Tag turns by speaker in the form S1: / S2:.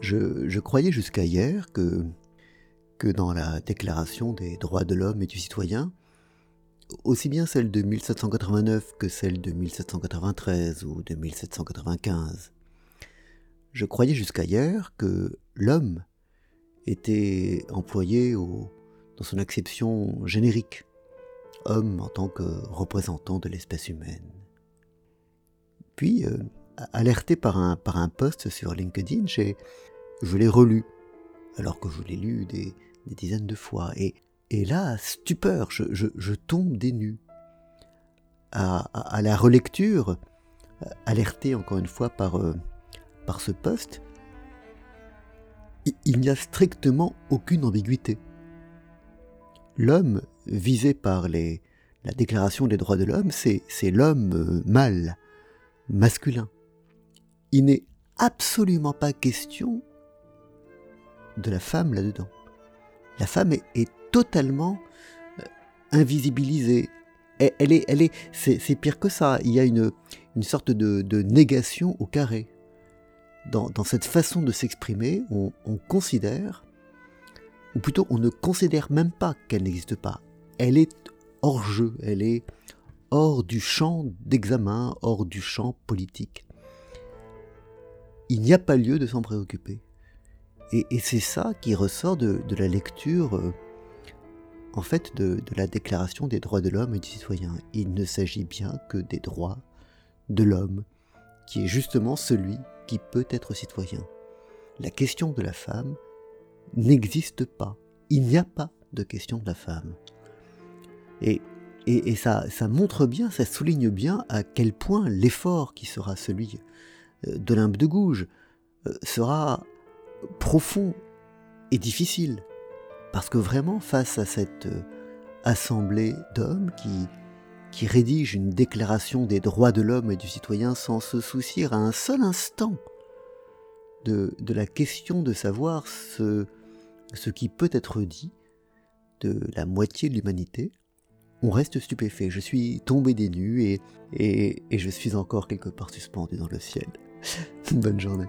S1: Je, croyais jusqu'à hier que, dans la Déclaration des droits de l'homme et du citoyen, aussi bien celle de 1789 que celle de 1793 ou de 1795, je croyais jusqu'à hier que l'homme était employé dans son acception générique, homme en tant que représentant de l'espèce humaine. Puis, euh, alerté par un, par un post sur LinkedIn, je l'ai relu, alors que je l'ai lu des, dizaines de fois. Et, et là, stupeur, je, tombe des nues. À, la relecture, alerté encore une fois par, euh, par ce poste, il n'y a strictement aucune ambiguïté. L'homme visé par les, la Déclaration des droits de l'homme, c'est l'homme euh, mâle, masculin. Il n'est absolument pas question de la femme là-dedans. La femme est, totalement euh, invisibilisée. Elle, est, elle est, c'est pire que ça. Il y a une, une sorte de, négation au carré. Dans, cette façon de s'exprimer, on, on considère, ou plutôt on ne considère même pas qu'elle n'existe pas. Elle est hors jeu, elle est hors du champ d'examen, hors du champ politique. Il n'y a pas lieu de s'en préoccuper. Et, c'est ça qui ressort de, la lecture, euh, en fait, de, la Déclaration des droits de l'homme et du citoyen. Il ne s'agit bien que des droits de l'homme, qui est justement celui qui peut être citoyen. La question de la femme n'existe pas. Il n'y a pas de question de la femme. Et ça, montre bien, ça souligne bien à quel point l'effort qui sera celui euh, d'Olympe de Gouges euh, sera profond et difficile. Parce que vraiment, face à cette euh, assemblée d'hommes qui, qui rédigent une déclaration des droits de l'homme et du citoyen sans se soucier à un seul instant de, de la question de savoir ce, qui peut être dit de la moitié de l'humanité, on reste stupéfait. Je suis tombé des nues et je suis encore quelque part suspendu dans le ciel. Bonne journée.